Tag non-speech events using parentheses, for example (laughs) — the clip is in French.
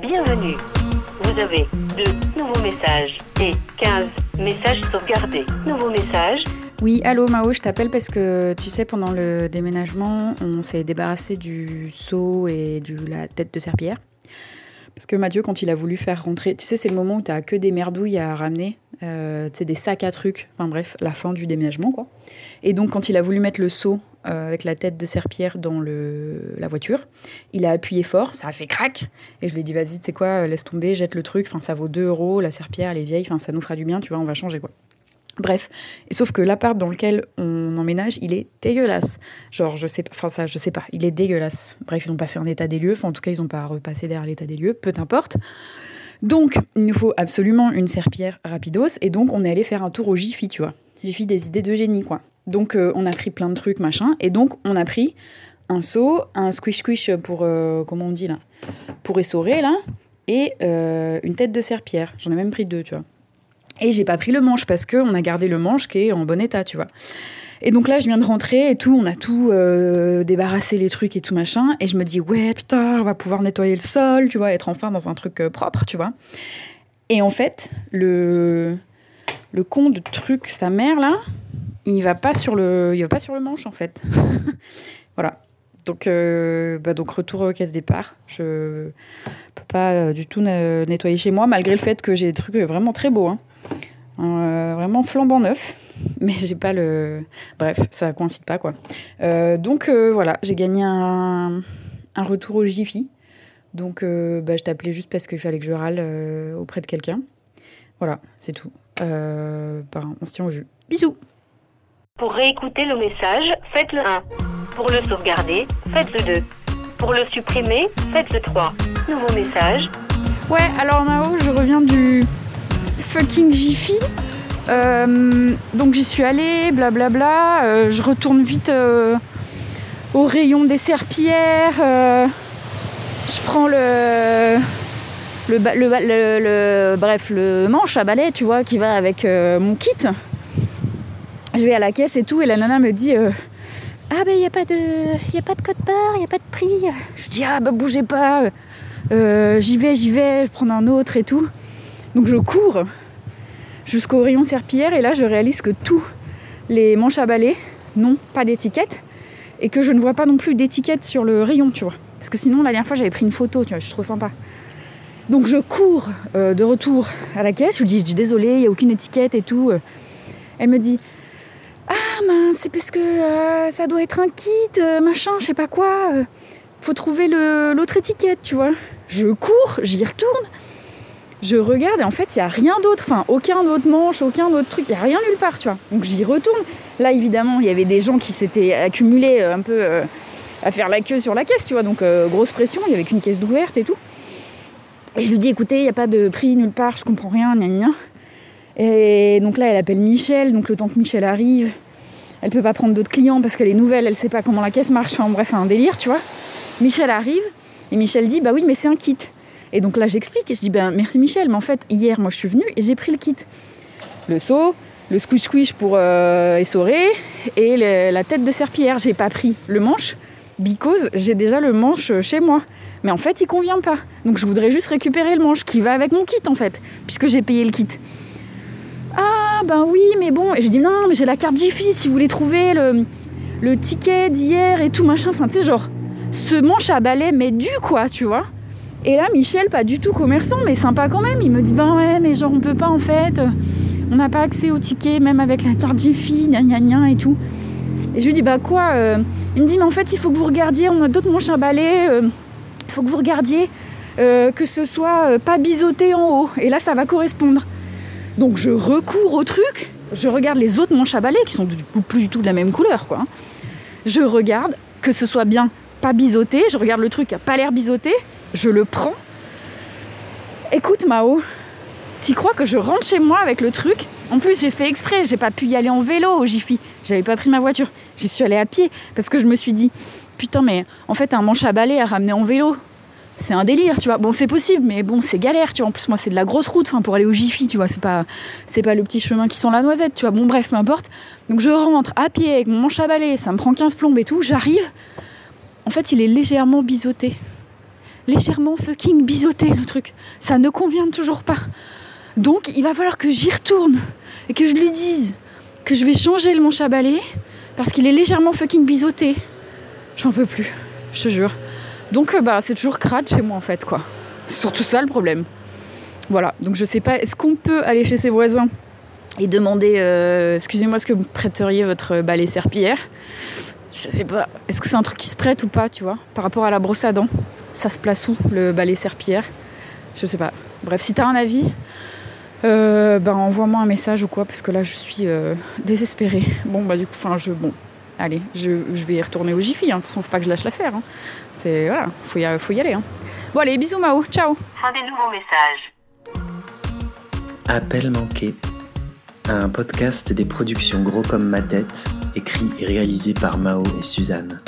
Bienvenue. Vous avez deux nouveaux messages et 15 messages sauvegardés. Nouveau message. Oui, allô Mao, je t'appelle parce que tu sais, pendant le déménagement, on s'est débarrassé du seau et de la tête de serpillère. Parce que Mathieu, quand il a voulu faire rentrer, tu sais, c'est le moment où tu que des merdouilles à ramener, euh, tu sais, des sacs à trucs, enfin bref, la fin du déménagement, quoi. Et donc, quand il a voulu mettre le seau euh, avec la tête de serpillère dans le, la voiture, il a appuyé fort, ça a fait crac. Et je lui ai dit, vas-y, tu sais quoi, laisse tomber, jette le truc, enfin, ça vaut 2 euros, la serpillère, elle est vieille, enfin, ça nous fera du bien, tu vois, on va changer, quoi. Bref, et sauf que l'appart dans lequel on emménage, il est dégueulasse. Genre, je sais pas, enfin ça, je sais pas, il est dégueulasse. Bref, ils n'ont pas fait un état des lieux, enfin en tout cas, ils n'ont pas repassé derrière l'état des lieux, peu importe. Donc, il nous faut absolument une serpillère rapidos, et donc on est allé faire un tour au Jiffy, tu vois. Jiffy des idées de génie, quoi. Donc, euh, on a pris plein de trucs, machin, et donc on a pris un seau, un squish-squish pour, euh, comment on dit là, pour essorer, là, et euh, une tête de serpillère. J'en ai même pris deux, tu vois. Et j'ai pas pris le manche parce qu'on a gardé le manche qui est en bon état, tu vois. Et donc là, je viens de rentrer et tout, on a tout euh, débarrassé les trucs et tout machin. Et je me dis, ouais, putain, on va pouvoir nettoyer le sol, tu vois, être enfin dans un truc euh, propre, tu vois. Et en fait, le, le con de truc, sa mère, là, il va pas sur le, il va pas sur le manche, en fait. (laughs) voilà. Donc, euh, bah donc, retour au caisse départ. Je peux pas du tout nettoyer chez moi, malgré le fait que j'ai des trucs vraiment très beaux. Hein. Euh, vraiment flambant neuf, (laughs) mais j'ai pas le. Bref, ça coïncide pas quoi. Euh, donc euh, voilà, j'ai gagné un, un, retour au Jiffy. Donc bah, je t'appelais juste parce qu'il fallait que je râle auprès de quelqu'un. Voilà, c'est tout. Bah, on se tient au jus. Bisous Pour réécouter le message, faites le 1. Pour le sauvegarder, faites le 2. Pour le supprimer, faites le 3. Nouveau message. Ouais, alors Mao, je reviens du fucking Jiffy. Euh, donc j'y suis allée, blablabla. Euh, je retourne vite euh, au rayon des serpillères. je prends le le, le, bref, le manche à balai, tu vois, qui va avec mon kit. Je vais à la caisse et tout, et la nana me dit Ah, ben, il n'y a, pas de, y a pas de code barre, il n'y a pas de prix. Je dis Ah, bah, bougez pas, j'y vais, j'y vais, je prends un autre et tout. Donc, je cours jusqu'au rayon serpillère et là je réalise que tous les manches à balai n'ont pas d'étiquette et que je ne vois pas non plus d'étiquette sur le rayon, tu vois. Parce que sinon la dernière fois j'avais pris une photo, tu vois, je suis trop sympa. Donc je cours euh, de retour à la caisse, je lui dis, je dis désolé, il n'y a aucune étiquette et tout. Elle me dit Ah mince, c'est parce que euh, ça doit être un kit, euh, machin, je sais pas quoi. faut trouver l'autre étiquette, tu vois. Je cours, j'y retourne je regarde et en fait, il n'y a rien d'autre. Enfin, aucun autre manche, aucun autre truc. Il n'y a rien nulle part, tu vois. Donc j'y retourne. Là, évidemment, il y avait des gens qui s'étaient accumulés euh, un peu euh, à faire la queue sur la caisse, tu vois. Donc euh, grosse pression, il n'y avait qu'une caisse d'ouverte et tout. Et je lui dis, écoutez, il n'y a pas de prix nulle part, je comprends rien, gna gna. Et donc là, elle appelle Michel. Donc le temps que Michel arrive, elle peut pas prendre d'autres clients parce qu'elle est nouvelle, elle sait pas comment la caisse marche. Enfin bref, un délire, tu vois. Michel arrive et Michel dit, bah oui, mais c'est un kit. Et donc là, j'explique et je dis ben merci Michel, mais en fait, hier, moi, je suis venue et j'ai pris le kit. Le seau, le squish squish pour euh, essorer et la tête de serpillère. J'ai pas pris le manche because j'ai déjà le manche chez moi. Mais en fait, il convient pas. Donc je voudrais juste récupérer le manche qui va avec mon kit en fait, puisque j'ai payé le kit. Ah ben oui, mais bon. Et je dis non, mais j'ai la carte Jiffy si vous voulez trouver le, le ticket d'hier et tout machin. Enfin, tu sais, genre, ce manche à balai, mais du quoi, tu vois. Et là, Michel, pas du tout commerçant, mais sympa quand même, il me dit Ben ouais, mais genre on peut pas en fait, on n'a pas accès au ticket, même avec la carte Jiffy, gna gna et tout. Et je lui dis Bah quoi euh Il me dit Mais en fait, il faut que vous regardiez, on a d'autres manches à balai, euh, il faut que vous regardiez euh, que ce soit pas biseauté en haut. Et là, ça va correspondre. Donc je recours au truc, je regarde les autres manches à balai qui sont du coup plus du tout de la même couleur, quoi. Je regarde que ce soit bien pas biseauté, je regarde le truc qui a pas l'air biseauté, je le prends. Écoute Mao, tu crois que je rentre chez moi avec le truc? En plus j'ai fait exprès, j'ai pas pu y aller en vélo au Jiffy. J'avais pas pris ma voiture. J'y suis allée à pied parce que je me suis dit putain mais en fait un manche à balai à ramener en vélo, c'est un délire, tu vois. Bon, c'est possible, mais bon, c'est galère, tu vois. En plus, moi, c'est de la grosse route, pour aller au Jiffy, tu vois. C'est pas, c'est pas le petit chemin qui sent la noisette, tu vois. Bon, bref, peu importe. Donc, je rentre à pied avec mon manche à balai, ça me prend 15 plombes et tout. J'arrive. En fait, il est légèrement biseauté légèrement fucking biseauté le truc. Ça ne convient toujours pas. Donc il va falloir que j'y retourne et que je lui dise que je vais changer le manche à balai parce qu'il est légèrement fucking biseauté. J'en peux plus, je te jure. Donc euh, bah c'est toujours crade chez moi en fait quoi. C'est surtout ça le problème. Voilà, donc je sais pas, est-ce qu'on peut aller chez ses voisins et demander euh, excusez-moi est-ce que vous prêteriez votre balai serpillière? Je sais pas, est-ce que c'est un truc qui se prête ou pas, tu vois, par rapport à la brosse à dents? Ça se place où le balai serpillière Je sais pas. Bref, si t'as un avis, euh, ben envoie-moi un message ou quoi, parce que là je suis euh, désespérée. Bon bah du coup, enfin je. Bon, allez, je, je vais y retourner au Jiffy, hein. de toute façon faut pas que je lâche l'affaire. Hein. C'est. Voilà, faut y, faut y aller. Hein. Bon allez, bisous Mao, ciao Fin des nouveaux messages. Appel manqué. Un podcast des productions Gros comme ma tête, écrit et réalisé par Mao et Suzanne.